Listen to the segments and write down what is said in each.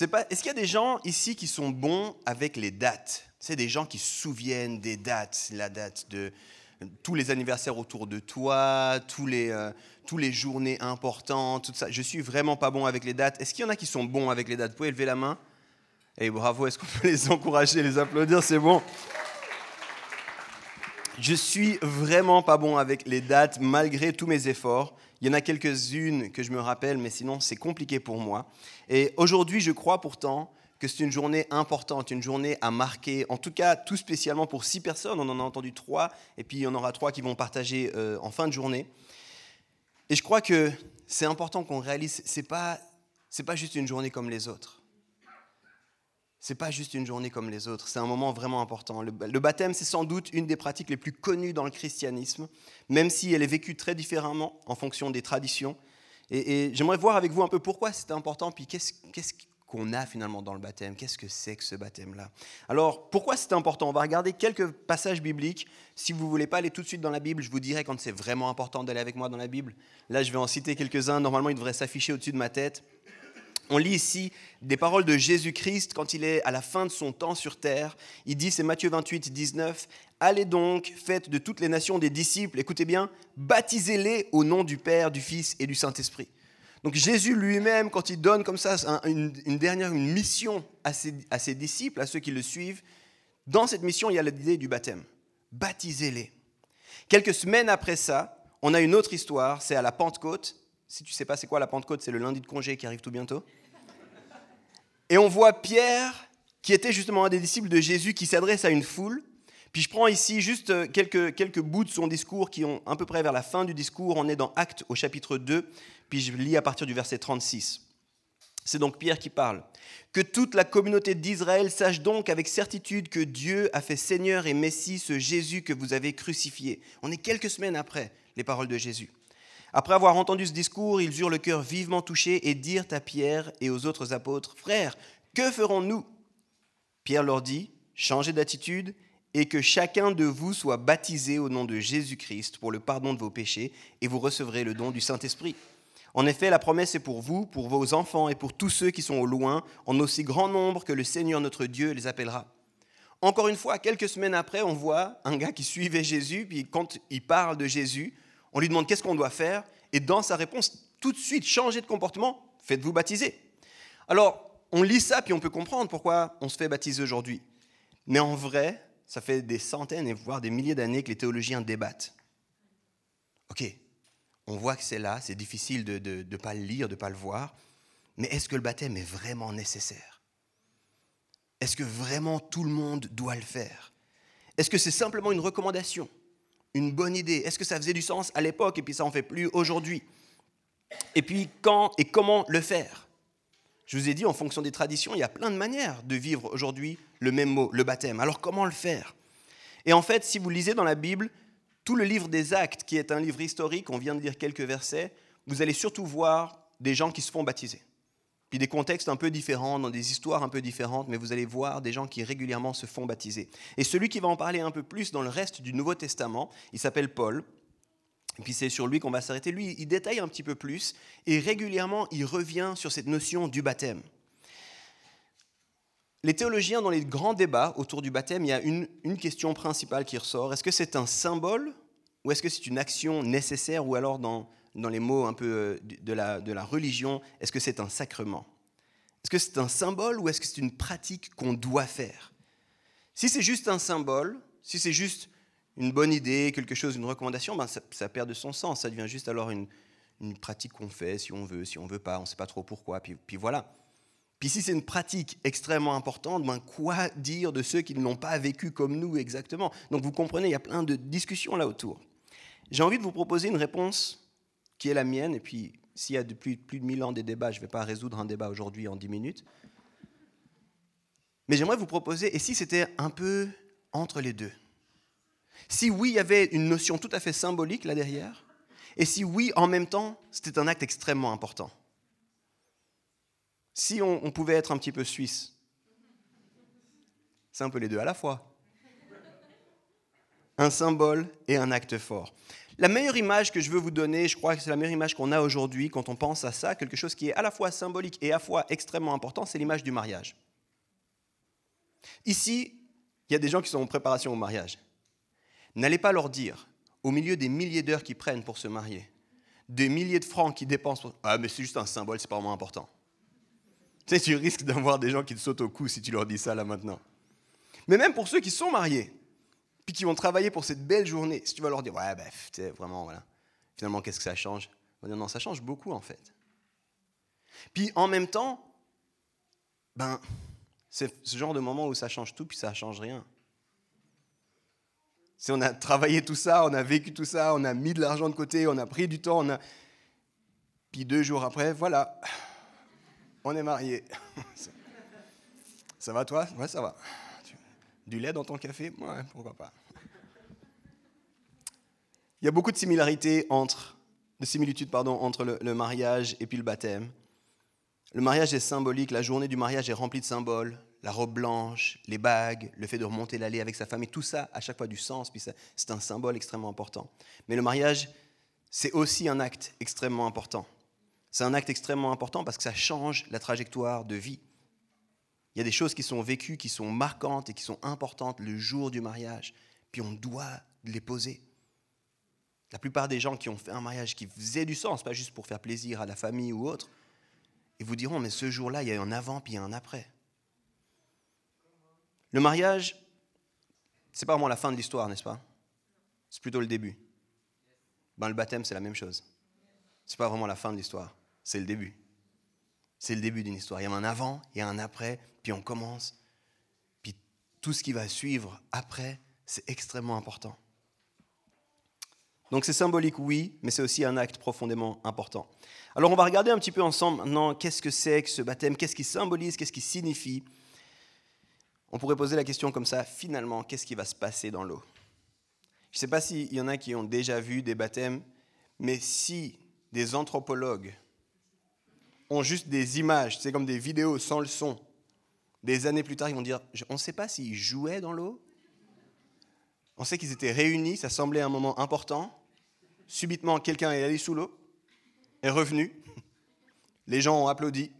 Est-ce qu'il y a des gens ici qui sont bons avec les dates? C'est des gens qui se souviennent des dates, la date de tous les anniversaires autour de toi, tous les, euh, tous les journées importantes, tout ça. Je suis vraiment pas bon avec les dates. Est-ce qu'il y en a qui sont bons avec les dates? Vous pouvez lever la main Et bravo, est-ce qu'on peut les encourager, les applaudir? C'est bon. Je suis vraiment pas bon avec les dates malgré tous mes efforts. Il y en a quelques-unes que je me rappelle, mais sinon c'est compliqué pour moi. Et aujourd'hui, je crois pourtant que c'est une journée importante, une journée à marquer, en tout cas tout spécialement pour six personnes. On en a entendu trois, et puis il y en aura trois qui vont partager euh, en fin de journée. Et je crois que c'est important qu'on réalise, c'est pas pas juste une journée comme les autres. C'est pas juste une journée comme les autres, c'est un moment vraiment important. Le, baptême, c'est sans doute une des pratiques les plus connues dans le christianisme, même si elle est vécue très différemment en fonction des traditions. Et, j'aimerais voir avec vous un peu pourquoi c'est important, puis qu'est-ce qu'on a finalement dans le baptême, qu'est-ce que c'est que ce baptême-là? Alors, pourquoi c'est important? On va regarder quelques passages bibliques. Si vous voulez pas aller tout de suite dans la Bible, je vous dirai quand c'est vraiment important d'aller avec moi dans la Bible. Là, je vais en citer quelques-uns. Normalement, ils devraient s'afficher au-dessus de ma tête. On lit ici des paroles de Jésus-Christ quand il est à la fin de son temps sur terre. Il dit, c'est Matthieu 28, 19, Allez donc, faites de toutes les nations des disciples, écoutez bien, baptisez-les au nom du Père, du Fils et du Saint-Esprit. Donc Jésus lui-même, quand il donne comme ça une, dernière une mission à ses, à ses disciples, à ceux qui le suivent, dans cette mission, il y a l'idée du baptême. Baptisez-les. Quelques semaines après ça, on a une autre histoire, c'est à la Pentecôte. Si tu sais pas c'est quoi la Pentecôte, c'est le lundi de congé qui arrive tout bientôt. Et on voit Pierre, qui était justement un des disciples de Jésus, qui s'adresse à une foule. Puis je prends ici juste quelques, quelques bouts de son discours qui ont à peu près vers la fin du discours. On est dans Actes au chapitre 2, puis je lis à partir du verset 36. C'est donc Pierre qui parle. Que toute la communauté d'Israël sache donc avec certitude que Dieu a fait Seigneur et Messie ce Jésus que vous avez crucifié. On est quelques semaines après les paroles de Jésus. Après avoir entendu ce discours, ils eurent le cœur vivement touché et dirent à Pierre et aux autres apôtres, Frères, que ferons-nous? Pierre leur dit, Changez d'attitude et que chacun de vous soit baptisé au nom de Jésus-Christ pour le pardon de vos péchés, et vous recevrez le don du Saint-Esprit. En effet, la promesse est pour vous, pour vos enfants et pour tous ceux qui sont au loin, en aussi grand nombre que le Seigneur notre Dieu les appellera. Encore une fois, quelques semaines après, on voit un gars qui suivait Jésus, puis quand il parle de Jésus, on lui demande qu'est-ce qu'on doit faire, et dans sa réponse, tout de suite, changez de comportement, faites-vous baptiser. Alors, on lit ça, puis on peut comprendre pourquoi on se fait baptiser aujourd'hui. Mais en vrai, ça fait des centaines et voire des milliers d'années que les théologiens débattent. Ok, on voit que c'est là, c'est difficile de ne pas le lire, de ne pas le voir, mais est-ce que le baptême est vraiment nécessaire? Est-ce que vraiment tout le monde doit le faire? Est-ce que c'est simplement une recommandation? Une bonne idée Est-ce que ça faisait du sens à l'époque et puis ça en fait plus aujourd'hui? Et puis quand et comment le faire? Je vous ai dit, en fonction des traditions, il y a plein de manières de vivre aujourd'hui le même mot, le baptême. Alors comment le faire? Et en fait, si vous lisez dans la Bible, tout le livre des Actes, qui est un livre historique, on vient de lire quelques versets, vous allez surtout voir des gens qui se font baptiser. Puis des contextes un peu différents, dans des histoires un peu différentes, mais vous allez voir des gens qui régulièrement se font baptiser. Et celui qui va en parler un peu plus dans le reste du Nouveau Testament, il s'appelle Paul. Et puis c'est sur lui qu'on va s'arrêter. Lui, il détaille un petit peu plus et régulièrement, il revient sur cette notion du baptême. Les théologiens, dans les grands débats autour du baptême, il y a une, une question principale qui ressort. Est-ce que c'est un symbole ou est-ce que c'est une action nécessaire ou alors dans dans les mots un peu de la, de la religion, est-ce que c'est un sacrement? Est-ce que c'est un symbole ou est-ce que c'est une pratique qu'on doit faire? Si c'est juste un symbole, si c'est juste une bonne idée, quelque chose, une recommandation, ben ça, perd de son sens. Ça devient juste alors une, une pratique qu'on fait si on veut, si on veut pas, on ne sait pas trop pourquoi, puis, puis voilà. Puis si c'est une pratique extrêmement importante, ben quoi dire de ceux qui ne l'ont pas vécu comme nous exactement? Donc vous comprenez, il y a plein de discussions là autour. J'ai envie de vous proposer une réponse qui est la mienne. Et puis, s'il y a depuis plus de mille ans des débats, je ne vais pas résoudre un débat aujourd'hui en dix minutes. Mais j'aimerais vous proposer, et si c'était un peu entre les deux? Si oui, il y avait une notion tout à fait symbolique là derrière, et si oui, en même temps, c'était un acte extrêmement important. Si on, on pouvait être un petit peu suisse, c'est un peu les deux à la fois. Un symbole et un acte fort. La meilleure image que je veux vous donner, je crois que c'est la meilleure image qu'on a aujourd'hui quand on pense à ça, quelque chose qui est à la fois symbolique et à la fois extrêmement important, c'est l'image du mariage. Ici, il y a des gens qui sont en préparation au mariage. N'allez pas leur dire, au milieu des milliers d'heures qu'ils prennent pour se marier, des milliers de francs qu'ils dépensent pour... Ah, mais c'est juste un symbole, c'est pas vraiment important. Tu sais, tu risques d'avoir des gens qui te sautent au cou si tu leur dis ça là maintenant. Mais même pour ceux qui sont mariés, puis qui vont travailler pour cette belle journée, si tu vas leur dire, ouais, sais, vraiment, voilà, finalement, qu'est-ce que ça change? On va dire, non, ça change beaucoup en fait. Puis en même temps, ben, c'est ce genre de moment où ça change tout, puis ça change rien. Si on a travaillé tout ça, on a vécu tout ça, on a mis de l'argent de côté, on a pris du temps, on a... Puis deux jours après, voilà, on est mariés. Ça va toi? Ouais, ça va. Du lait dans ton café? Ouais, pourquoi pas. Il y a beaucoup de similitudes entre le, mariage et puis le baptême. Le mariage est symbolique, la journée du mariage est remplie de symboles, la robe blanche, les bagues, le fait de remonter l'allée avec sa famille, tout ça a chaque fois du sens, puis c'est un symbole extrêmement important. Mais le mariage, c'est aussi un acte extrêmement important. C'est un acte extrêmement important parce que ça change la trajectoire de vie. Il y a des choses qui sont vécues, qui sont marquantes et qui sont importantes le jour du mariage, puis on doit les poser. La plupart des gens qui ont fait un mariage qui faisait du sens, pas juste pour faire plaisir à la famille ou autre, ils vous diront, mais ce jour-là, il y a un avant puis il y a un après. Le mariage, c'est pas vraiment la fin de l'histoire, n'est-ce pas? C'est plutôt le début. Ben, le baptême, c'est la même chose. C'est pas vraiment la fin de l'histoire, c'est le début. C'est le début d'une histoire. Il y a un avant, il y a un après, puis on commence. Puis tout ce qui va suivre après, c'est extrêmement important. Donc c'est symbolique, oui, mais c'est aussi un acte profondément important. Alors on va regarder un petit peu ensemble maintenant qu'est-ce que c'est que ce baptême, qu'est-ce qui symbolise, qu'est-ce qui signifie. On pourrait poser la question comme ça, finalement, qu'est-ce qui va se passer dans l'eau? Je ne sais pas s'il y en a qui ont déjà vu des baptêmes, mais si des anthropologues ont juste des images, c'est comme des vidéos sans le son, des années plus tard, ils vont dire, on ne sait pas s'ils jouaient dans l'eau, on sait qu'ils étaient réunis, ça semblait un moment important. Subitement, quelqu'un est allé sous l'eau, est revenu. Les gens ont applaudi.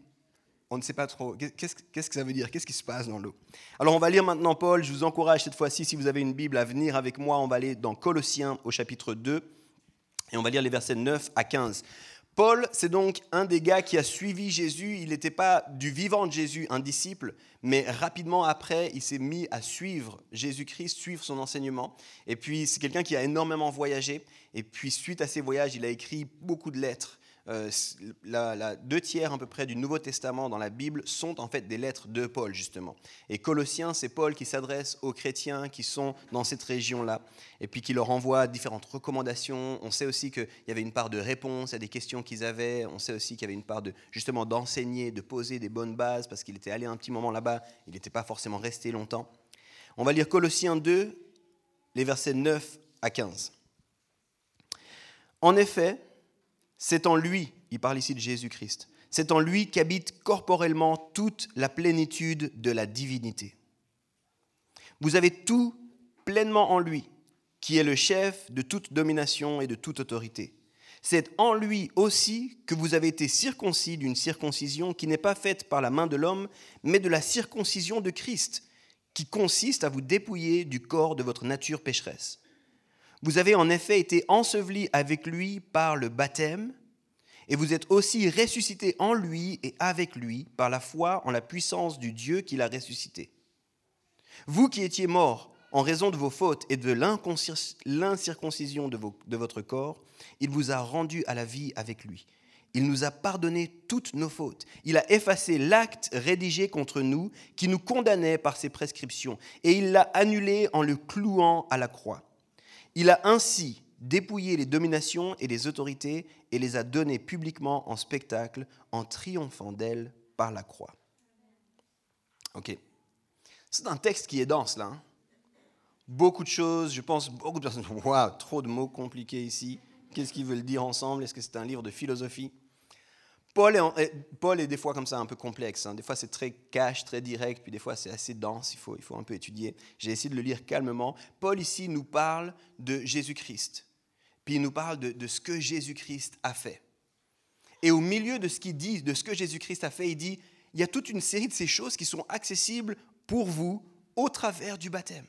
On ne sait pas trop. Qu'est-ce que ça veut dire? Qu'est-ce qui se passe dans l'eau? Alors, on va lire maintenant Paul. Je vous encourage cette fois-ci, si vous avez une Bible, à venir avec moi. On va aller dans Colossiens au chapitre 2 et on va lire les versets 9 à 15. Paul, c'est donc un des gars qui a suivi Jésus. Il n'était pas du vivant de Jésus, un disciple, mais rapidement après, il s'est mis à suivre Jésus-Christ, suivre son enseignement. Et puis, c'est quelqu'un qui a énormément voyagé. Et puis, suite à ses voyages, il a écrit beaucoup de lettres euh, la, deux tiers à peu près du Nouveau Testament dans la Bible sont en fait des lettres de Paul, justement. Et Colossiens, c'est Paul qui s'adresse aux chrétiens qui sont dans cette région-là, et puis qui leur envoie différentes recommandations. On sait aussi qu'il y avait une part de réponse à des questions qu'ils avaient. On sait aussi qu'il y avait une part de, justement, d'enseigner, de poser des bonnes bases, parce qu'il était allé un petit moment là-bas, il n'était pas forcément resté longtemps. On va lire Colossiens 2, les versets 9 à 15. En effet, c'est en lui, il parle ici de Jésus-Christ, c'est en lui qu'habite corporellement toute la plénitude de la divinité. Vous avez tout pleinement en lui, qui est le chef de toute domination et de toute autorité. C'est en lui aussi que vous avez été circoncis d'une circoncision qui n'est pas faite par la main de l'homme, mais de la circoncision de Christ, qui consiste à vous dépouiller du corps de votre nature pécheresse vous avez en effet été ensevelis avec lui par le baptême, et vous êtes aussi ressuscités en lui et avec lui par la foi en la puissance du Dieu qui l'a ressuscité. Vous qui étiez morts en raison de vos fautes et de l'incirconcision de, de votre corps, il vous a rendus à la vie avec lui. Il nous a pardonné toutes nos fautes. Il a effacé l'acte rédigé contre nous qui nous condamnait par ses prescriptions, et il l'a annulé en le clouant à la croix. Il a ainsi dépouillé les dominations et les autorités et les a données publiquement en spectacle en triomphant d'elles par la croix. Ok. C'est un texte qui est dense là. Hein. Beaucoup de choses, je pense, beaucoup de personnes. Waouh, trop de mots compliqués ici. Qu'est-ce qu'ils veulent dire ensemble? Est-ce que c'est un livre de philosophie? Paul est, Paul est, des fois comme ça un peu complexe. Hein. Des fois c'est très cash, très direct, puis des fois c'est assez dense, il faut, il faut un peu étudier. J'ai essayé de le lire calmement. Paul ici nous parle de Jésus-Christ. Puis il nous parle de ce que Jésus-Christ a fait. Et au milieu de ce qu'il dit, de ce que Jésus-Christ a fait, il dit, il y a toute une série de ces choses qui sont accessibles pour vous au travers du baptême.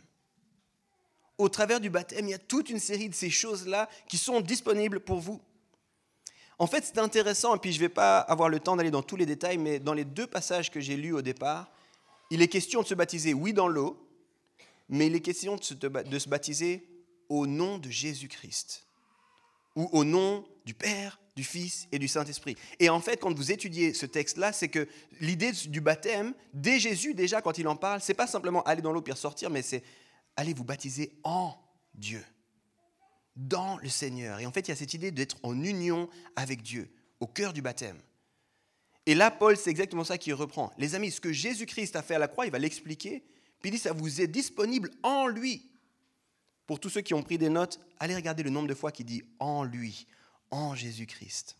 Au travers du baptême, il y a toute une série de ces choses-là qui sont disponibles pour vous. En fait, c'est intéressant, et puis je ne vais pas avoir le temps d'aller dans tous les détails, mais dans les deux passages que j'ai lus au départ, il est question de se baptiser, oui, dans l'eau, mais il est question de se, baptiser au nom de Jésus-Christ, ou au nom du Père, du Fils et du Saint-Esprit. Et en fait, quand vous étudiez ce texte-là, c'est que l'idée du baptême, dès Jésus, déjà, quand il en parle, c'est pas simplement aller dans l'eau puis ressortir, mais c'est aller vous baptiser en Dieu, dans le Seigneur. Et en fait, il y a cette idée d'être en union avec Dieu, au cœur du baptême. Et là, Paul, c'est exactement ça qu'il reprend. Les amis, ce que Jésus-Christ a fait à la croix, il va l'expliquer, puis il dit, ça vous est disponible en lui. Pour tous ceux qui ont pris des notes, allez regarder le nombre de fois qu'il dit en lui, en Jésus-Christ.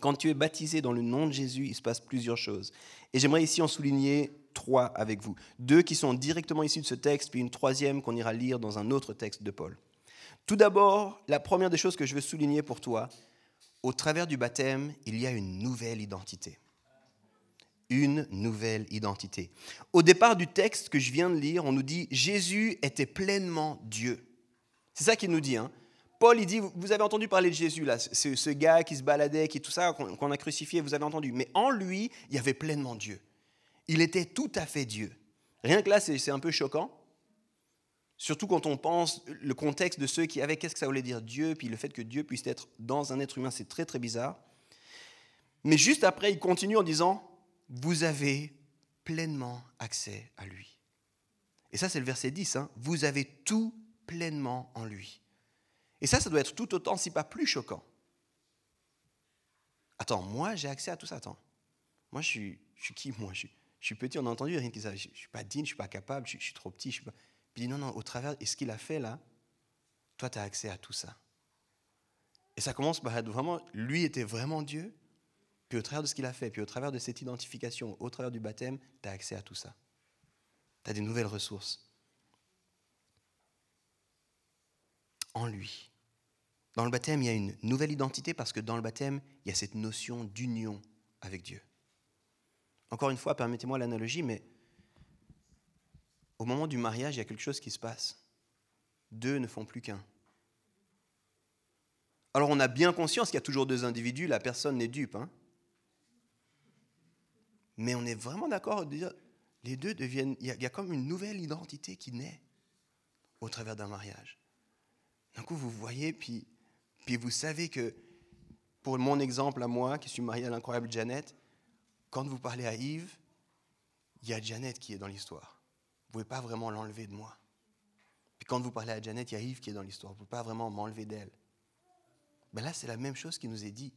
Quand tu es baptisé dans le nom de Jésus, il se passe plusieurs choses. Et j'aimerais ici en souligner trois avec vous. Deux qui sont directement issus de ce texte, puis une troisième qu'on ira lire dans un autre texte de Paul. Tout d'abord, la première des choses que je veux souligner pour toi, au travers du baptême, il y a une nouvelle identité. Une nouvelle identité. Au départ du texte que je viens de lire, on nous dit Jésus était pleinement Dieu. C'est ça qu'il nous dit. Hein. Paul, il dit, vous avez entendu parler de Jésus, là, ce, ce gars qui se baladait, qui tout ça, qu'on a crucifié, vous avez entendu. Mais en lui, il y avait pleinement Dieu. Il était tout à fait Dieu. Rien que là, c'est un peu choquant. Surtout quand on pense le contexte de ceux qui avaient, qu'est-ce que ça voulait dire Dieu, puis le fait que Dieu puisse être dans un être humain, c'est très très bizarre. Mais juste après, il continue en disant, vous avez pleinement accès à lui. Et ça, c'est le verset 10, hein. vous avez tout pleinement en lui. Et ça, ça doit être tout autant, si pas plus choquant. Attends, moi, j'ai accès à tout ça. Attends. Moi, je suis, je qui, moi? Je suis, petit, on a entendu rien que ça. Je ne suis pas digne, je ne suis pas capable, je, suis trop petit. Je suis pas... Puis il dit, non, non, au travers, et ce qu'il a fait là, toi, tu as accès à tout ça. Et ça commence par vraiment, lui était vraiment Dieu, puis au travers de ce qu'il a fait, puis au travers de cette identification, au travers du baptême, tu as accès à tout ça. Tu as des nouvelles ressources. En lui. Dans le baptême, il y a une nouvelle identité parce que dans le baptême, il y a cette notion d'union avec Dieu. Encore une fois, permettez-moi l'analogie, mais au moment du mariage, il y a quelque chose qui se passe. Deux ne font plus qu'un. Alors on a bien conscience qu'il y a toujours deux individus, la personne n'est dupe. Hein mais on est vraiment d'accord les deux deviennent, il y, a, il y a comme une nouvelle identité qui naît au travers d'un mariage. D'un coup, vous voyez, puis puis vous savez que, pour mon exemple à moi, qui suis marié à l'incroyable Janet, quand vous parlez à Yves, il y a Janet qui est dans l'histoire. Vous ne pouvez pas vraiment l'enlever de moi. Puis quand vous parlez à Janet, il y a Yves qui est dans l'histoire. Vous ne pouvez pas vraiment m'enlever d'elle. Ben là, c'est la même chose qui nous est dit.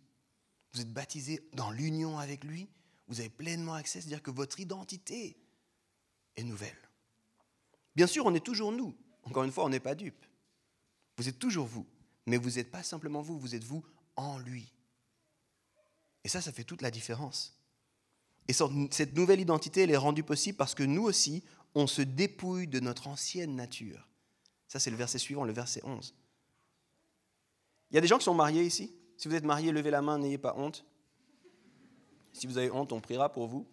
Vous êtes baptisé dans l'union avec lui. Vous avez pleinement accès, c'est-à-dire que votre identité est nouvelle. Bien sûr, on est toujours nous. Encore une fois, on n'est pas dupes. Vous êtes toujours vous. Mais vous n'êtes pas simplement vous, vous êtes vous en lui. Et ça, ça fait toute la différence. Et cette nouvelle identité, elle est rendue possible parce que nous aussi, on se dépouille de notre ancienne nature. Ça, c'est le verset suivant, le verset 11. Il y a des gens qui sont mariés ici. Si vous êtes marié, levez la main, n'ayez pas honte. Si vous avez honte, on priera pour vous.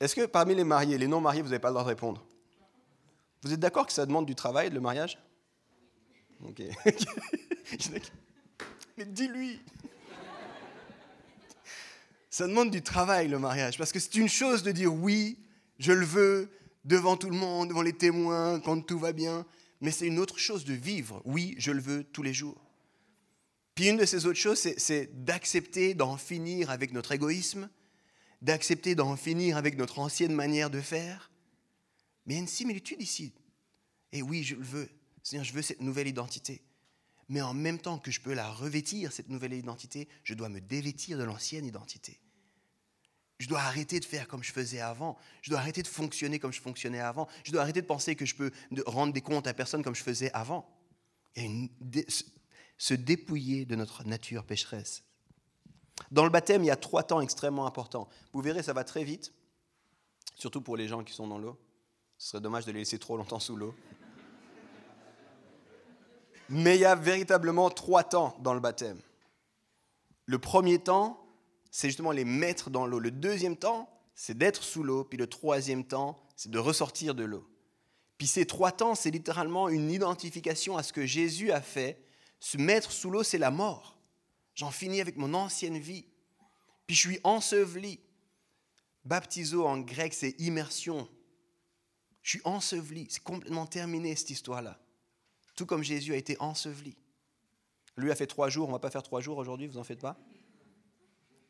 Est-ce que parmi les mariés, les non mariés, vous n'avez pas le droit de répondre? Vous êtes d'accord que ça demande du travail, le mariage? Ok. Mais dis-lui Ça demande du travail, le mariage, parce que c'est une chose de dire oui, je le veux, devant tout le monde, devant les témoins, quand tout va bien, mais c'est une autre chose de vivre, oui, je le veux tous les jours. Puis une de ces autres choses, c'est d'accepter d'en finir avec notre égoïsme, d'accepter d'en finir avec notre ancienne manière de faire, mais il y a une similitude ici. Et oui, je le veux. Seigneur, je veux cette nouvelle identité. Mais en même temps que je peux la revêtir, cette nouvelle identité, je dois me dévêtir de l'ancienne identité. je dois arrêter de faire comme je faisais avant. Je dois arrêter de fonctionner comme je fonctionnais avant. Je dois arrêter de penser que je peux rendre des comptes à personne comme je faisais avant. Et se dépouiller de notre nature pécheresse. Dans le baptême, il y a trois temps extrêmement importants. Vous verrez, ça va très vite, surtout pour les gens qui sont dans l'eau. Ce serait dommage de les laisser trop longtemps sous l'eau. Mais il y a véritablement trois temps dans le baptême. Le premier temps, c'est justement les mettre dans l'eau. Le deuxième temps, c'est d'être sous l'eau. Puis le troisième temps, c'est de ressortir de l'eau. Puis ces trois temps, c'est littéralement une identification à ce que Jésus a fait. Se mettre sous l'eau, c'est la mort. J'en finis avec mon ancienne vie. Puis je suis enseveli. Baptiso en grec, c'est immersion. Je suis enseveli. C'est complètement terminé cette histoire-là. Tout comme Jésus a été enseveli. Lui a fait trois jours, on ne va pas faire trois jours aujourd'hui, vous en faites pas.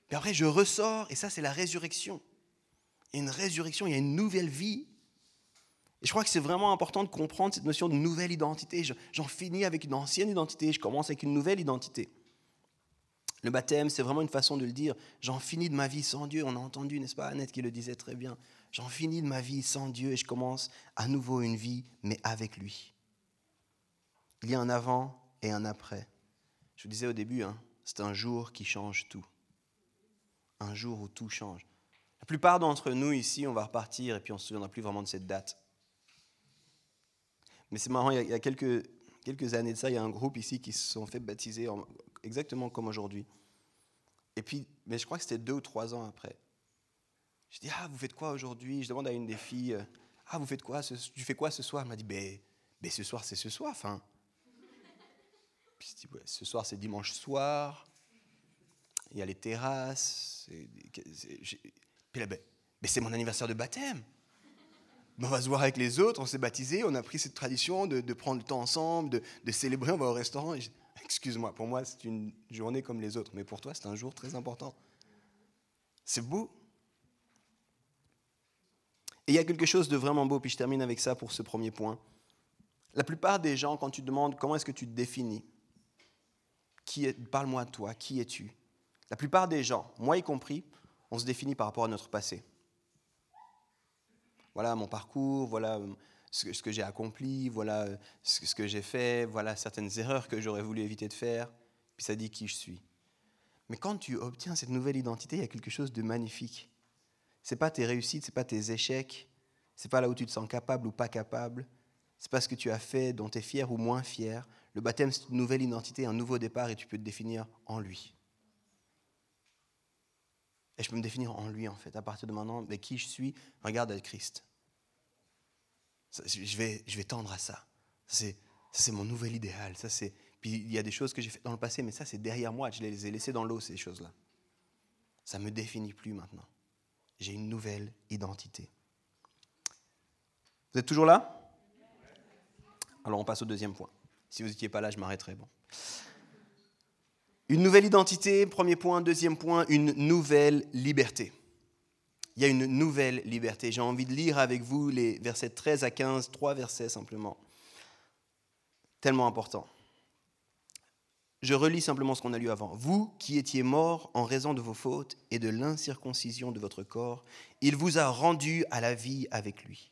Puis après, je ressors, et ça, c'est la résurrection. Il y a une résurrection, il y a une nouvelle vie. Et je crois que c'est vraiment important de comprendre cette notion de nouvelle identité. J'en finis avec une ancienne identité, je commence avec une nouvelle identité. Le baptême, c'est vraiment une façon de le dire. J'en finis de ma vie sans Dieu. On a entendu, n'est-ce pas, Annette qui le disait très bien. J'en finis de ma vie sans Dieu et je commence à nouveau une vie, mais avec lui. Il y a un avant et un après. Je vous disais au début, hein, c'est un jour qui change tout. Un jour où tout change. La plupart d'entre nous ici, on va repartir et puis on ne se souviendra plus vraiment de cette date. Mais c'est marrant, il y a, quelques, années de ça, il y a un groupe ici qui se sont fait baptiser exactement comme aujourd'hui. Et puis, mais je crois que c'était deux ou trois ans après. Je dis, ah, vous faites quoi aujourd'hui? Je demande à une des filles, ah, vous faites quoi Tu fais quoi ce soir? Elle m'a dit, ben, ben, ce soir, c'est ce soir. Enfin. Puis je dis, ouais, ce soir, c'est dimanche soir. Il y a les terrasses. puis là, ben, c'est mon anniversaire de baptême. Ben, on va se voir avec les autres, on s'est baptisé, on a pris cette tradition de, prendre le temps ensemble, de, célébrer, on va au restaurant. Excuse-moi, pour moi, c'est une journée comme les autres, mais pour toi, c'est un jour très important. C'est beau. Et il y a quelque chose de vraiment beau, puis je termine avec ça pour ce premier point. La plupart des gens, quand tu demandes comment est-ce que tu te définis, parle-moi de toi, qui es-tu? La plupart des gens, moi y compris, on se définit par rapport à notre passé. Voilà mon parcours, voilà ce que, j'ai accompli, voilà ce que j'ai fait, voilà certaines erreurs que j'aurais voulu éviter de faire, puis ça dit qui je suis. Mais quand tu obtiens cette nouvelle identité, il y a quelque chose de magnifique. C'est pas tes réussites, c'est pas tes échecs, c'est pas là où tu te sens capable ou pas capable, c'est pas ce que tu as fait dont tu es fier ou moins fier. Le baptême, c'est une nouvelle identité, un nouveau départ et tu peux te définir en lui. Et je peux me définir en lui, en fait, à partir de maintenant, mais qui je suis, regarde à Christ. Je vais, je vais tendre à ça. C'est, c'est mon nouvel idéal. Ça. Puis il y a des choses que j'ai faites dans le passé, mais ça, c'est derrière moi. Je les ai laissées dans l'eau, ces choses-là. Ça ne me définit plus maintenant. J'ai une nouvelle identité. Vous êtes toujours là? Alors on passe au deuxième point. Si vous n'étiez pas là, je m'arrêterai. Bon. Une nouvelle identité, premier point. Deuxième point, une nouvelle liberté il y a une nouvelle liberté. J'ai envie de lire avec vous les versets 13 à 15, trois versets simplement. Tellement important. Je relis simplement ce qu'on a lu avant. Vous qui étiez morts en raison de vos fautes et de l'incirconcision de votre corps, il vous a rendu à la vie avec lui.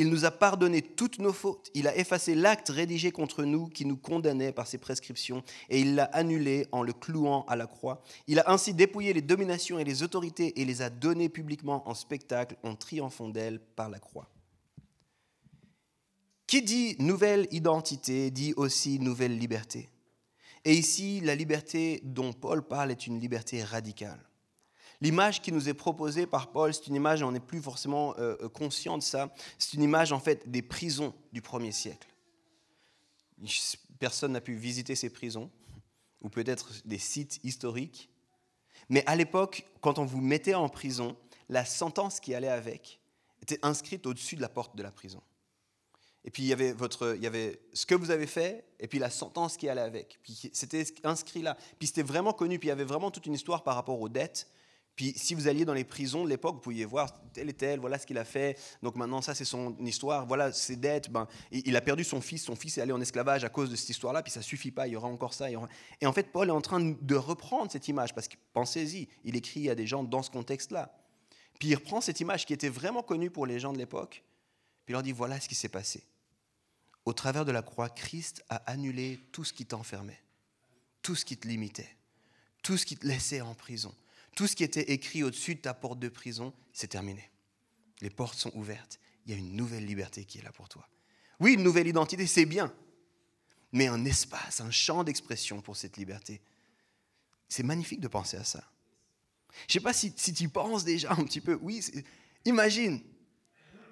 Il nous a pardonné toutes nos fautes. Il a effacé l'acte rédigé contre nous qui nous condamnait par ses prescriptions et il l'a annulé en le clouant à la croix. Il a ainsi dépouillé les dominations et les autorités et les a données publiquement en spectacle en triomphant d'elles par la croix. Qui dit nouvelle identité dit aussi nouvelle liberté. Et ici, la liberté dont Paul parle est une liberté radicale. L'image qui nous est proposée par Paul, c'est une image, on n'est plus forcément euh, euh, conscient de ça, c'est une image en fait des prisons du premier siècle. Personne n'a pu visiter ces prisons, ou peut-être des sites historiques. Mais à l'époque, quand on vous mettait en prison, la sentence qui allait avec était inscrite au-dessus de la porte de la prison. Et puis il y avait votre, il y avait ce que vous avez fait, et puis la sentence qui allait avec. Puis c'était inscrit là. Puis c'était vraiment connu. Puis il y avait vraiment toute une histoire par rapport aux dettes. Puis si vous alliez dans les prisons de l'époque, vous pouviez voir tel et tel, voilà ce qu'il a fait. Donc maintenant, ça c'est son histoire, voilà ses dettes. Ben, il a perdu son fils, son fils est allé en esclavage à cause de cette histoire-là, puis ça suffit pas, il y aura encore ça. Et en fait, Paul est en train de reprendre cette image, parce que pensez-y, il écrit à des gens dans ce contexte-là. Puis il reprend cette image qui était vraiment connue pour les gens de l'époque, puis il leur dit, voilà ce qui s'est passé. Au travers de la croix, Christ a annulé tout ce qui t'enfermait, tout ce qui te limitait, tout ce qui te laissait en prison, tout ce qui était écrit au-dessus de ta porte de prison, c'est terminé. Les portes sont ouvertes. Il y a une nouvelle liberté qui est là pour toi. Oui, une nouvelle identité, c'est bien. Mais un espace, un champ d'expression pour cette liberté. C'est magnifique de penser à ça. Je ne sais pas si, tu penses déjà un petit peu. Oui, imagine,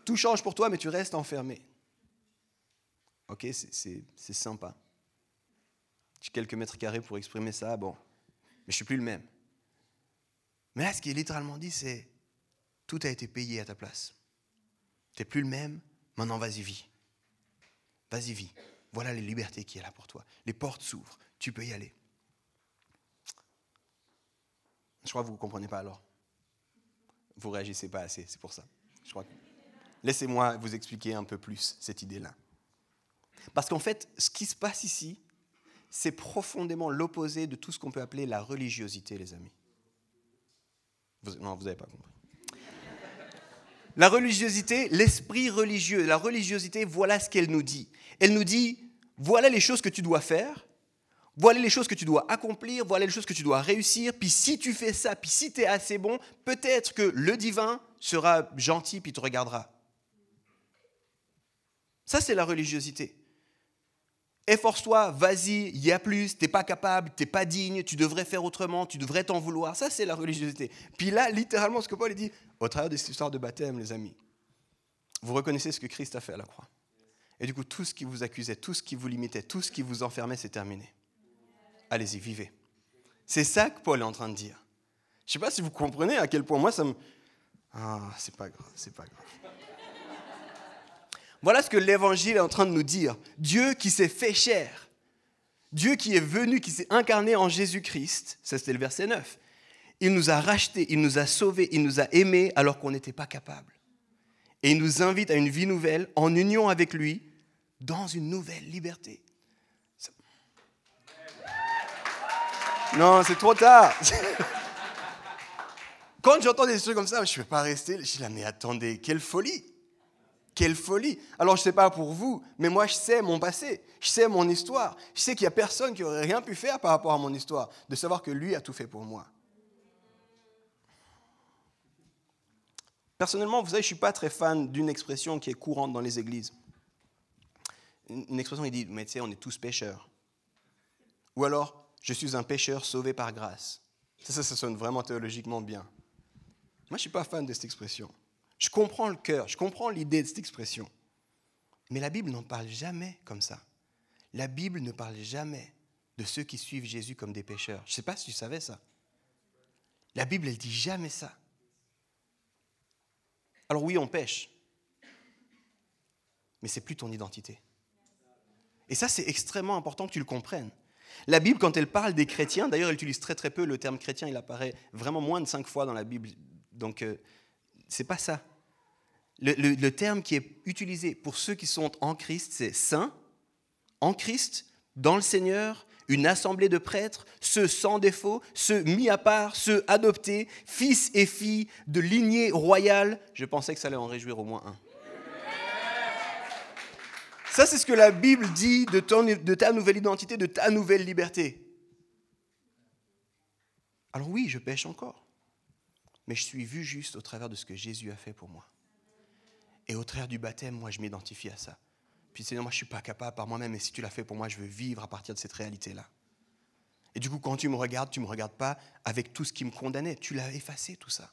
tout change pour toi, mais tu restes enfermé. Ok, c'est sympa. J'ai quelques mètres carrés pour exprimer ça, bon, mais je ne suis plus le même. Mais là, ce qui est littéralement dit, c'est tout a été payé à ta place. Tu n'es plus le même, maintenant vas-y, vis. Vas-y, vis. Voilà les libertés qui est là pour toi. Les portes s'ouvrent, tu peux y aller. Je crois que vous ne comprenez pas alors. Vous réagissez pas assez, c'est pour ça. Je crois. Laissez-moi vous expliquer un peu plus cette idée-là. Parce qu'en fait, ce qui se passe ici, c'est profondément l'opposé de tout ce qu'on peut appeler la religiosité, les amis. Non, vous n'avez pas compris. La religiosité, l'esprit religieux, la religiosité, voilà ce qu'elle nous dit. Elle nous dit, voilà les choses que tu dois faire, voilà les choses que tu dois accomplir, voilà les choses que tu dois réussir, puis si tu fais ça, puis si tu es assez bon, peut-être que le divin sera gentil, puis te regardera. Ça, c'est la religiosité. Efforce-toi, vas-y, il y a plus, t'es pas capable, t'es pas digne, tu devrais faire autrement, tu devrais t'en vouloir. Ça, c'est la religiosité. Puis là, littéralement, ce que Paul dit, au travers de cette histoire de baptême, les amis, vous reconnaissez ce que Christ a fait à la croix. Et du coup, tout ce qui vous accusait, tout ce qui vous limitait, tout ce qui vous enfermait, c'est terminé. Allez-y, vivez. C'est ça que Paul est en train de dire. Je ne sais pas si vous comprenez à quel point moi ça me... Ah, c'est pas grave, c'est pas grave. Voilà ce que l'évangile est en train de nous dire. Dieu qui s'est fait chair. Dieu qui est venu, qui s'est incarné en Jésus-Christ. Ça, c'était le verset 9. Il nous a rachetés, il nous a sauvés, il nous a aimés alors qu'on n'était pas capable. Et il nous invite à une vie nouvelle en union avec lui dans une nouvelle liberté. Non, c'est trop tard. Quand j'entends des trucs comme ça, je ne peux pas rester. Je suis là, mais attendez, quelle folie. Quelle folie. Alors je ne sais pas pour vous, mais moi je sais mon passé, je sais mon histoire. Je sais qu'il n'y a personne qui aurait rien pu faire par rapport à mon histoire, de savoir que lui a tout fait pour moi. Personnellement, vous savez, je ne suis pas très fan d'une expression qui est courante dans les églises. Une expression qui dit, mais tu sais, on est tous pécheurs. Ou alors, je suis un pécheur sauvé par grâce. Ça, ça, ça sonne vraiment théologiquement bien. Moi, je ne suis pas fan de cette expression. Je comprends le cœur, je comprends l'idée de cette expression. Mais la Bible n'en parle jamais comme ça. La Bible ne parle jamais de ceux qui suivent Jésus comme des pécheurs. Je ne sais pas si tu savais ça. La Bible, elle dit jamais ça. Alors oui, on pêche, mais c'est plus ton identité. Et ça, c'est extrêmement important que tu le comprennes. La Bible, quand elle parle des chrétiens, d'ailleurs, elle utilise très très peu le terme chrétien, il apparaît vraiment moins de cinq fois dans la Bible. Donc, euh, c'est pas ça. Le, terme qui est utilisé pour ceux qui sont en Christ, c'est saint, en Christ, dans le Seigneur, une assemblée de prêtres, ceux sans défaut, ceux mis à part, ceux adoptés, fils et filles de lignée royale. Je pensais que ça allait en réjouir au moins un. Ça, c'est ce que la Bible dit de, de ta nouvelle identité, de ta nouvelle liberté. Alors oui, je pêche encore, mais je suis vu juste au travers de ce que Jésus a fait pour moi. Et au travers du baptême, moi, je m'identifie à ça. Puis Seigneur, moi je ne suis pas capable par moi-même, mais si tu l'as fait pour moi, je veux vivre à partir de cette réalité-là. Et du coup, quand tu me regardes, tu ne me regardes pas avec tout ce qui me condamnait. Tu l'as effacé, tout ça.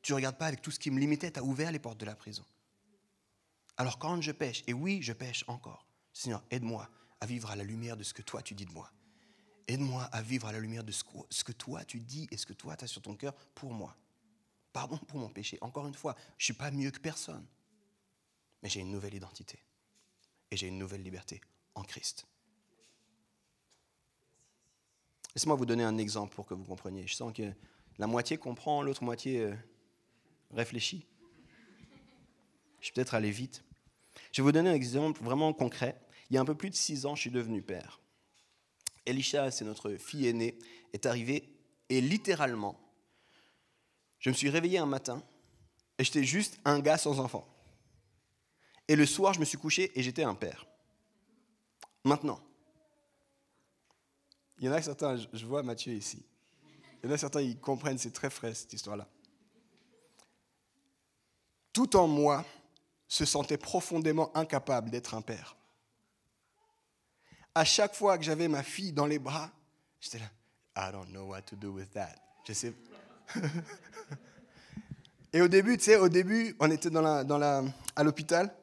Tu ne regardes pas avec tout ce qui me limitait. Tu as ouvert les portes de la prison. Alors quand je pêche, et oui, je pêche encore, Seigneur, aide-moi à vivre à la lumière de ce que toi tu dis de moi. Aide-moi à vivre à la lumière de ce que toi tu dis et ce que toi tu as sur ton cœur pour moi. Pardon pour mon péché. Encore une fois, je ne suis pas mieux que personne, mais j'ai une nouvelle identité et j'ai une nouvelle liberté en Christ. Laissez-moi vous donner un exemple pour que vous compreniez. Je sens que la moitié comprend, l'autre moitié euh, réfléchit. Je vais peut-être aller vite. Je vais vous donner un exemple vraiment concret. Il y a un peu plus de six ans, je suis devenu père. Elisha, c'est notre fille aînée, est arrivée et littéralement, je me suis réveillé un matin Et j'étais juste un gars sans enfant. Et le soir, je me suis couché et j'étais un père. Maintenant, il y en a certains, je vois Mathieu ici, il y en a certains, ils comprennent, c'est très frais cette histoire-là. Tout en moi se sentait profondément incapable d'être un père. À chaque fois que j'avais ma fille dans les bras, j'étais là, I don't know what to do with that. Je sais. Et au début, tu sais, au début, on était dans la, dans la, à l'hôpital.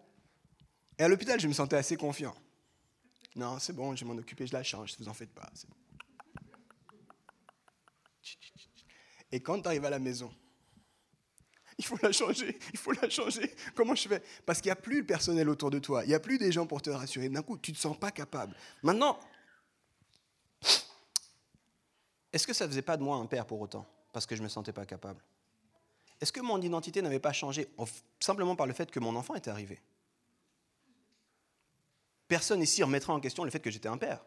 Et à l'hôpital, je me sentais assez confiant. Non, c'est bon, je vais m'en occuper, je la change, vous en faites pas. Et quand tu arrives à la maison, il faut la changer, il faut la changer. Comment je fais? Parce qu'il n'y a plus le personnel autour de toi, il n'y a plus des gens pour te rassurer. D'un coup, tu ne te sens pas capable. Maintenant, est-ce que ça ne faisait pas de moi un père pour autant Parce que je ne me sentais pas capable? Est-ce que mon identité n'avait pas changé simplement par le fait que mon enfant était arrivé? Personne ici remettra en question le fait que j'étais un père.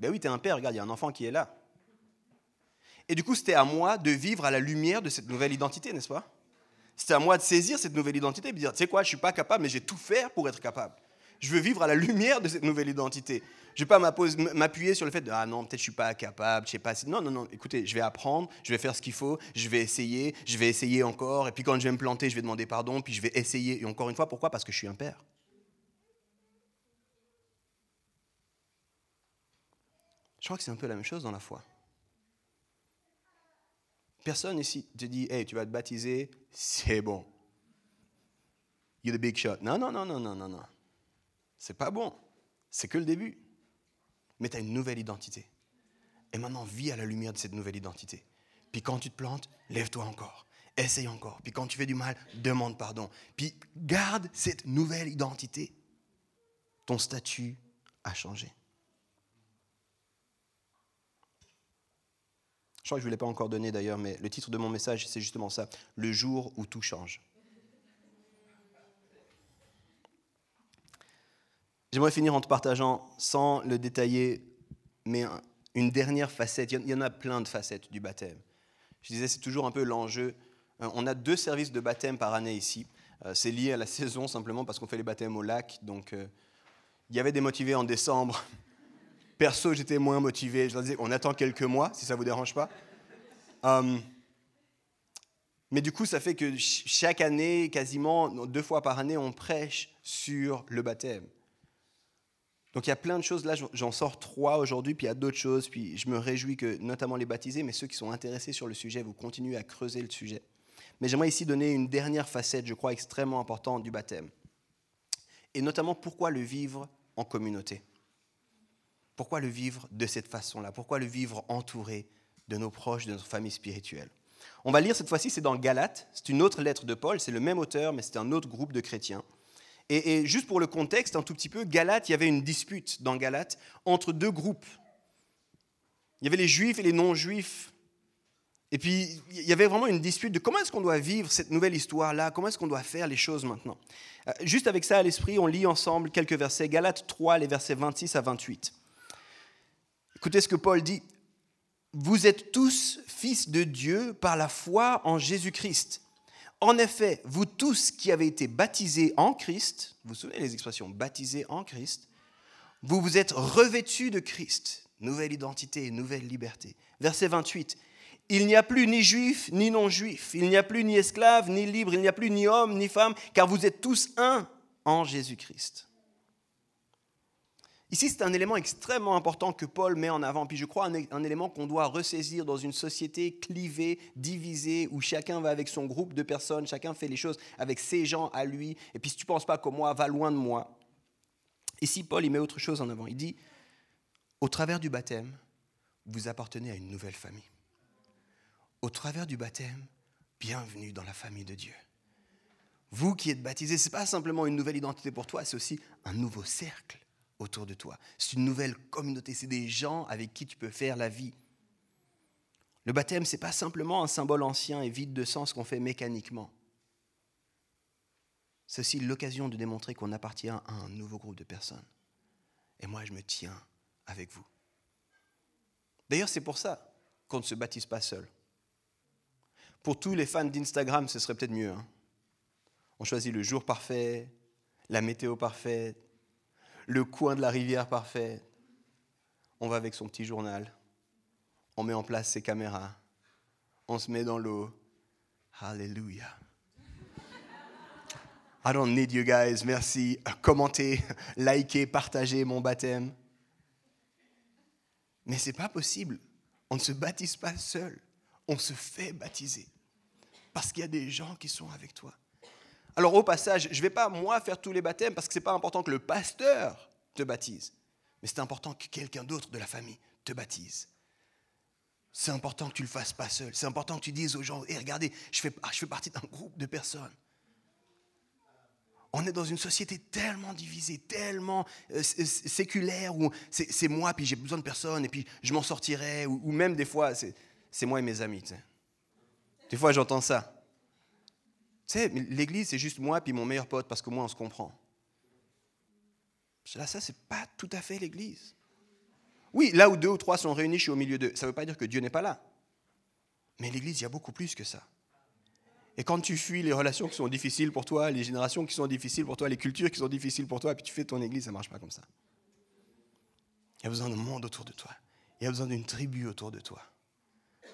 Ben oui, tu es un père, regarde, il y a un enfant qui est là. Et du coup, c'était à moi de vivre à la lumière de cette nouvelle identité, n'est-ce pas? C'était à moi de saisir cette nouvelle identité et de dire, tu sais quoi, je ne suis pas capable, mais j'ai tout faire pour être capable. Je veux vivre à la lumière de cette nouvelle identité. Je ne vais pas m'appuyer sur le fait de ah non, peut-être je ne suis pas capable, je sais pas. Non, non, non, écoutez, je vais apprendre, je vais faire ce qu'il faut, je vais essayer, je vais essayer encore, et puis quand je vais me planter, je vais demander pardon, puis je vais essayer. Et encore une fois, pourquoi? Parce que je suis un père. Je crois que c'est un peu la même chose dans la foi. Personne ici te dit, hey, tu vas te baptiser, c'est bon. You're the big shot. Non, non, non, non, non, non, non. C'est pas bon. C'est que le début. Mais tu as une nouvelle identité. Et maintenant, vis à la lumière de cette nouvelle identité. Puis quand tu te plantes, lève-toi encore. Essaye encore. Puis quand tu fais du mal, demande pardon. Puis garde cette nouvelle identité. Ton statut a changé. Je crois que je ne vous l'ai pas encore donné d'ailleurs, mais le titre de mon message, c'est justement ça, le jour où tout change. J'aimerais finir en te partageant, sans le détailler, mais une dernière facette. Il y en a plein de facettes du baptême. Je disais, c'est toujours un peu l'enjeu. Euh, on a deux services de baptême par année ici. Euh, c'est lié à la saison simplement parce qu'on fait les baptêmes au lac. Donc, euh, il y avait des motivés en décembre, Perso, j'étais moins motivé. Je leur disais, on attend quelques mois, si ça ne vous dérange pas. Hum, mais du coup, ça fait que chaque année, quasiment deux fois par année, on prêche sur le baptême. Donc il y a plein de choses, là j'en sors trois aujourd'hui, puis il y a d'autres choses, puis je me réjouis que notamment les baptisés, mais ceux qui sont intéressés sur le sujet, vous continuez à creuser le sujet. Mais j'aimerais ici donner une dernière facette, je crois, extrêmement importante du baptême. Et notamment pourquoi le vivre en communauté? Pourquoi le vivre de cette façon-là? Pourquoi le vivre entouré de nos proches, de notre famille spirituelle? On va lire cette fois-ci, c'est dans Galates, c'est une autre lettre de Paul, c'est le même auteur, mais c'est un autre groupe de chrétiens. Et, juste pour le contexte, un tout petit peu, Galates, il y avait une dispute dans Galates entre deux groupes. Il y avait les juifs et les non-juifs. Et puis, il y avait vraiment une dispute de comment est-ce qu'on doit vivre cette nouvelle histoire-là, comment est-ce qu'on doit faire les choses maintenant? Euh, juste avec ça à l'esprit, on lit ensemble quelques versets. Galates 3, les versets 26 à 28. Écoutez ce que Paul dit. Vous êtes tous fils de Dieu par la foi en Jésus-Christ. En effet, vous tous qui avez été baptisés en Christ, vous vous souvenez les expressions baptisés en Christ, vous vous êtes revêtus de Christ. Nouvelle identité, nouvelle liberté. Verset 28. Il n'y a plus ni juif ni non-juif, il n'y a plus ni esclave ni libre, il n'y a plus ni homme ni femme, car vous êtes tous un en Jésus-Christ. Ici, c'est un élément extrêmement important que Paul met en avant, puis je crois un, élément qu'on doit ressaisir dans une société clivée, divisée, où chacun va avec son groupe de personnes, chacun fait les choses avec ses gens à lui, et puis si tu ne penses pas comme moi, va loin de moi. Ici, Paul, il met autre chose en avant. Il dit, au travers du baptême, vous appartenez à une nouvelle famille. Au travers du baptême, bienvenue dans la famille de Dieu. Vous qui êtes baptisés, ce n'est pas simplement une nouvelle identité pour toi, c'est aussi un nouveau cercle autour de toi. C'est une nouvelle communauté, c'est des gens avec qui tu peux faire la vie. Le baptême, ce n'est pas simplement un symbole ancien et vide de sens qu'on fait mécaniquement. C'est aussi l'occasion de démontrer qu'on appartient à un nouveau groupe de personnes. Et moi, je me tiens avec vous. D'ailleurs, c'est pour ça qu'on ne se baptise pas seul. Pour tous les fans d'Instagram, ce serait peut-être mieux. Hein. On choisit le jour parfait, la météo parfaite, le coin de la rivière parfait. On va avec son petit journal, on met en place ses caméras, on se met dans l'eau. Hallelujah. I don't need you guys, merci. Commentez, likez, partagez mon baptême. Mais c'est pas possible. On ne se baptise pas seul. On se fait baptiser. Parce qu'il y a des gens qui sont avec toi. Alors au passage, je ne vais pas moi faire tous les baptêmes parce que ce n'est pas important que le pasteur te baptise. Mais c'est important que quelqu'un d'autre de la famille te baptise. C'est important que tu ne le fasses pas seul. C'est important que tu dises aux gens, hé, regardez, je fais, je fais partie d'un groupe de personnes. On est dans une société tellement divisée, tellement euh, séculaire, où c'est moi, puis j'ai besoin de personne, et puis je m'en sortirai, ou, même des fois, c'est moi et mes amis. Des fois, j'entends ça. Tu sais, l'église, c'est juste moi, puis mon meilleur pote, parce que moi, on se comprend. Là, ça, c'est pas tout à fait l'église. Oui, là où deux ou trois sont réunis, je suis au milieu d'eux. Ça ne veut pas dire que Dieu n'est pas là. Mais l'église, il y a beaucoup plus que ça. Et quand tu fuis les relations qui sont difficiles pour toi, les générations qui sont difficiles pour toi, les cultures qui sont difficiles pour toi, puis tu fais ton église, ça ne marche pas comme ça. Il y a besoin d'un monde autour de toi. Il y a besoin d'une tribu autour de toi.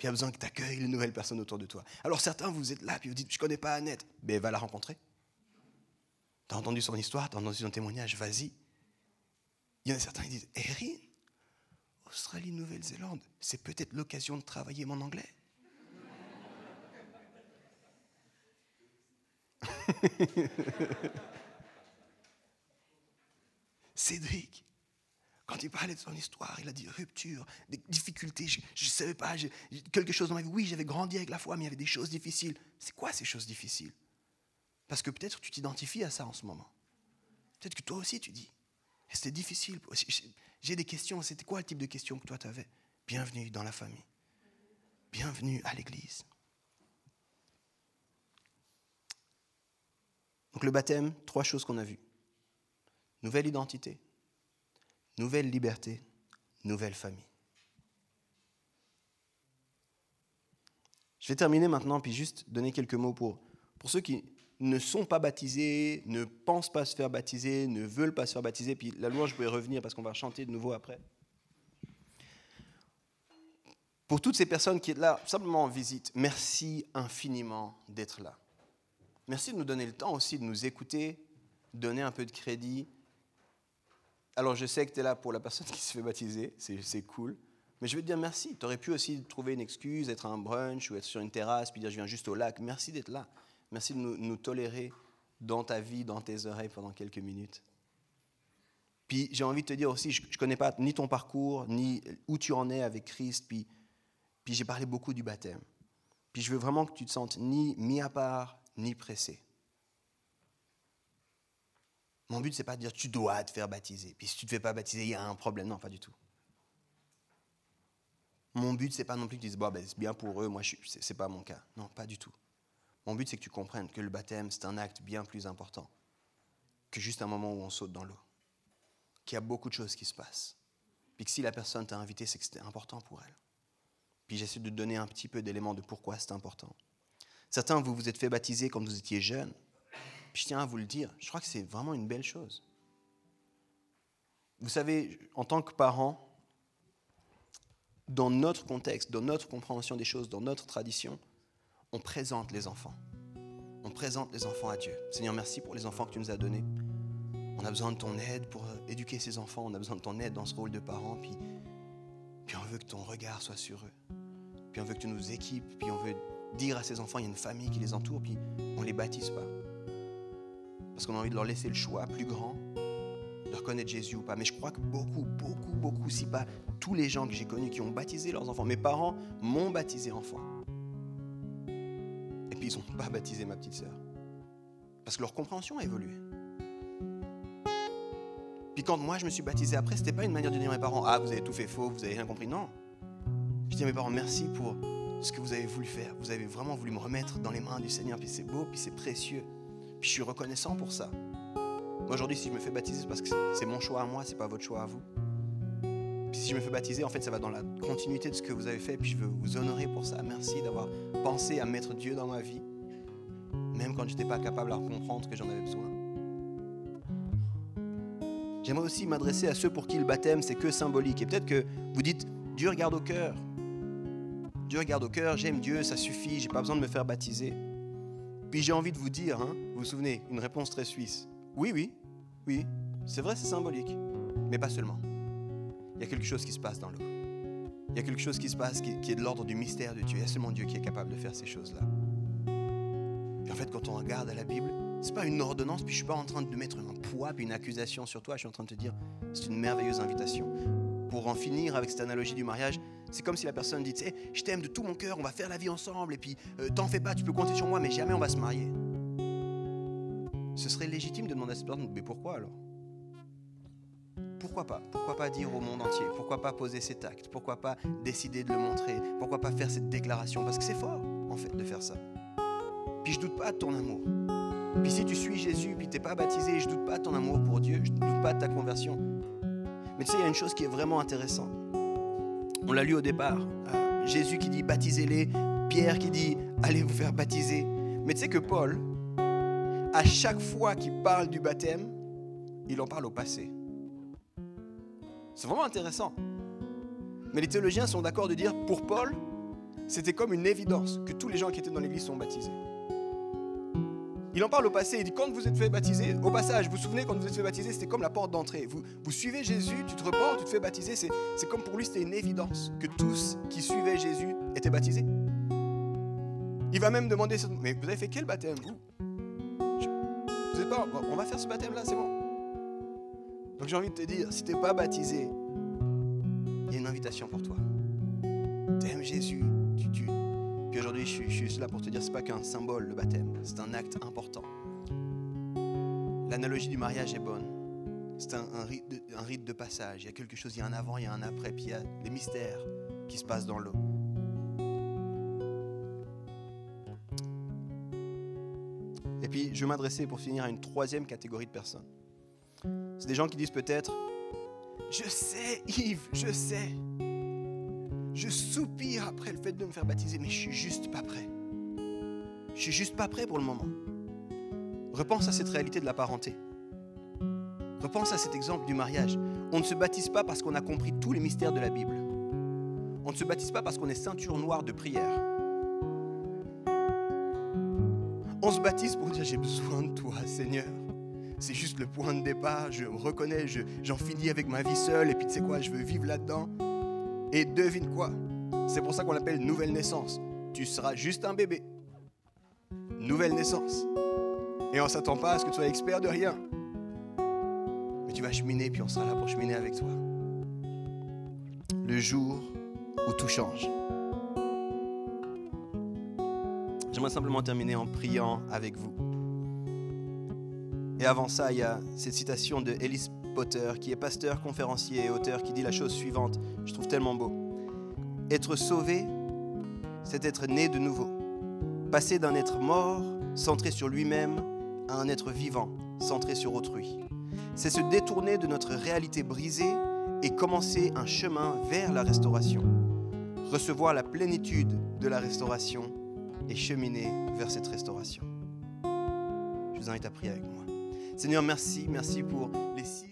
Puis il y a besoin que tu accueilles les nouvelles personnes autour de toi. Alors certains, vous êtes là, puis vous dites, je ne connais pas Annette. Ben va la rencontrer. Tu as entendu son histoire, tu as entendu son témoignage, vas-y. Il y en a certains qui disent, Erin, Australie, Nouvelle-Zélande, c'est peut-être l'occasion de travailler mon anglais. Cédric, quand il parlait de son histoire, il a dit rupture, des difficultés, je ne savais pas, quelque chose dans ma vie. Oui, j'avais grandi avec la foi, mais il y avait des choses difficiles. C'est quoi ces choses difficiles? Parce que peut-être tu t'identifies à ça en ce moment. Peut-être que toi aussi tu dis, c'était difficile. J'ai des questions, c'était quoi le type de questions que toi tu avais Bienvenue dans la famille. Bienvenue à l'église. Donc le baptême, trois choses qu'on a vues. Nouvelle identité, nouvelle liberté, nouvelle famille. Je vais terminer maintenant, puis juste donner quelques mots pour, pour ceux qui ne sont pas baptisés, ne pensent pas se faire baptiser, ne veulent pas se faire baptiser, puis la louange peut revenir parce qu'on va chanter de nouveau après. Pour toutes ces personnes qui sont là, simplement en visite, merci infiniment d'être là. Merci de nous donner le temps aussi de nous écouter, donner un peu de crédit. Alors je sais que tu es là pour la personne qui se fait baptiser, c'est cool. Mais je veux te dire merci. Tu aurais pu aussi trouver une excuse, être à un brunch ou être sur une terrasse, puis dire je viens juste au lac. Merci d'être là. Merci de nous, tolérer dans ta vie, dans tes oreilles pendant quelques minutes. Puis j'ai envie de te dire aussi, je ne connais pas ni ton parcours, ni où tu en es avec Christ, puis, puis j'ai parlé beaucoup du baptême. Puis je veux vraiment que tu te sentes ni mis à part, ni pressé. Mon but, c'est pas de dire tu dois te faire baptiser. Puis si tu te fais pas baptiser, il y a un problème. Non, pas du tout. Mon but, c'est pas non plus que tu dises bon, ben, c'est bien pour eux, moi, ce n'est pas mon cas. Non, pas du tout. Mon but, c'est que tu comprennes que le baptême, c'est un acte bien plus important que juste un moment où on saute dans l'eau. Qu'il y a beaucoup de choses qui se passent. Puis que si la personne t'a invité, c'est que c'était important pour elle. Puis j'essaie de donner un petit peu d'éléments de pourquoi c'est important. Certains, vous vous êtes fait baptiser quand vous étiez jeune. Je tiens à vous le dire, je crois que c'est vraiment une belle chose. Vous savez, en tant que parents, dans notre contexte, dans notre compréhension des choses, dans notre tradition, on présente les enfants. On présente les enfants à Dieu. Seigneur, merci pour les enfants que tu nous as donnés. On a besoin de ton aide pour éduquer ces enfants. On a besoin de ton aide dans ce rôle de parent. Puis, puis on veut que ton regard soit sur eux. Puis on veut que tu nous équipes. Puis on veut dire à ces enfants, il y a une famille qui les entoure, puis on ne les baptise pas. Parce qu'on a envie de leur laisser le choix plus grand de reconnaître Jésus ou pas. Mais je crois que beaucoup, beaucoup, beaucoup, si pas tous les gens que j'ai connus qui ont baptisé leurs enfants, mes parents m'ont baptisé enfant. Et puis ils n'ont pas baptisé ma petite sœur. Parce que leur compréhension a évolué. Puis quand moi je me suis baptisé après, c'était pas une manière de dire à mes parents Ah, vous avez tout fait faux, vous avez rien compris. Non. Je dis à mes parents Merci pour ce que vous avez voulu faire. Vous avez vraiment voulu me remettre dans les mains du Seigneur, puis c'est beau, puis c'est précieux. Puis je suis reconnaissant pour ça. Aujourd'hui, si je me fais baptiser, c'est parce que c'est mon choix à moi, c'est pas votre choix à vous. Puis si je me fais baptiser, en fait, ça va dans la continuité de ce que vous avez fait, puis je veux vous honorer pour ça. Merci d'avoir pensé à mettre Dieu dans ma vie. même quand je n'étais pas capable à comprendre que j'en avais besoin. J'aimerais aussi m'adresser à ceux pour qui le baptême, c'est que symbolique. Et peut-être que vous dites, Dieu regarde au cœur. Dieu regarde au cœur, j'aime Dieu, ça suffit, j'ai pas besoin de me faire baptiser. Puis j'ai envie de vous dire, hein, vous vous souvenez, une réponse très suisse. Oui, oui, oui, c'est vrai, c'est symbolique, mais pas seulement. Il y a quelque chose qui se passe dans l'eau. Il y a quelque chose qui se passe qui, est de l'ordre du mystère de Dieu. Il y a seulement Dieu qui est capable de faire ces choses-là. Et en fait, quand on regarde à la Bible, c'est pas une ordonnance, puis je suis pas en train de mettre un poids puis une accusation sur toi. Je suis en train de te dire, c'est une merveilleuse invitation. Pour en finir avec cette analogie du mariage, c'est comme si la personne dit, hey, je t'aime de tout mon cœur, on va faire la vie ensemble, et puis euh, t'en fais pas, tu peux compter sur moi, mais jamais on va se marier. Ce serait légitime de demander à cette personne, mais pourquoi alors? Pourquoi pas? Pourquoi pas dire au monde entier? Pourquoi pas poser cet acte Pourquoi pas décider de le montrer? Pourquoi pas faire cette déclaration? Parce que c'est fort, en fait, de faire ça. Puis je doute pas de ton amour. Puis si tu suis Jésus, puis t'es pas baptisé, je doute pas de ton amour pour Dieu, je doute pas de ta conversion. Mais tu sais, il y a une chose qui est vraiment intéressante. On l'a lu au départ. Jésus qui dit baptisez-les, Pierre qui dit allez vous faire baptiser. Mais tu sais que Paul, à chaque fois qu'il parle du baptême, il en parle au passé. C'est vraiment intéressant. Mais les théologiens sont d'accord de dire, pour Paul, c'était comme une évidence que tous les gens qui étaient dans l'église sont baptisés. Il en parle au passé, il dit quand vous êtes fait baptiser, au passage, vous vous souvenez quand vous êtes fait baptiser, c'était comme la porte d'entrée. Vous, suivez Jésus, tu te repens, tu te fais baptiser, c'est, comme pour lui c'était une évidence que tous qui suivaient Jésus étaient baptisés. Il va même demander, mais vous avez fait quel baptême vous? Vous êtes pas, on va faire ce baptême là, c'est bon. Donc j'ai envie de te dire, si tu n'es pas baptisé, il y a une invitation pour toi. Tu aimes Jésus. Puis aujourd'hui, je, je suis là pour te dire, c'est pas qu'un symbole le baptême, c'est un acte important. L'analogie du mariage est bonne. C'est un, rite un rite de passage. Il y a quelque chose, il y a un avant, il y a un après, puis il y a des mystères qui se passent dans l'eau. Et puis, je vais m'adresser pour finir à une troisième catégorie de personnes. C'est des gens qui disent peut-être, je sais Yves, je sais. Je soupire après le fait de me faire baptiser, mais je suis juste pas prêt. Je suis juste pas prêt pour le moment. Repense à cette réalité de la parenté. Repense à cet exemple du mariage. On ne se baptise pas parce qu'on a compris tous les mystères de la Bible. On ne se baptise pas parce qu'on est ceinture noire de prière. On se baptise pour dire j'ai besoin de toi, Seigneur. C'est juste le point de départ. Je me reconnais, je, j'en finis avec ma vie seule. Et puis tu sais quoi, je veux vivre là-dedans. Et devine quoi? C'est pour ça qu'on l'appelle nouvelle naissance. Tu seras juste un bébé. Nouvelle naissance. Et on ne s'attend pas à ce que tu sois expert de rien. Mais tu vas cheminer, puis on sera là pour cheminer avec toi. Le jour où tout change. J'aimerais simplement terminer en priant avec vous. Et avant ça, il y a cette citation de Ellis Potter, qui est pasteur, conférencier et auteur, qui dit la chose suivante. Je trouve tellement beau. Être sauvé, c'est être né de nouveau. Passer d'un être mort, centré sur lui-même, à un être vivant, centré sur autrui. C'est se détourner de notre réalité brisée et commencer un chemin vers la restauration. Recevoir la plénitude de la restauration et cheminer vers cette restauration. Je vous invite à prier avec moi. Seigneur, merci, merci pour les six.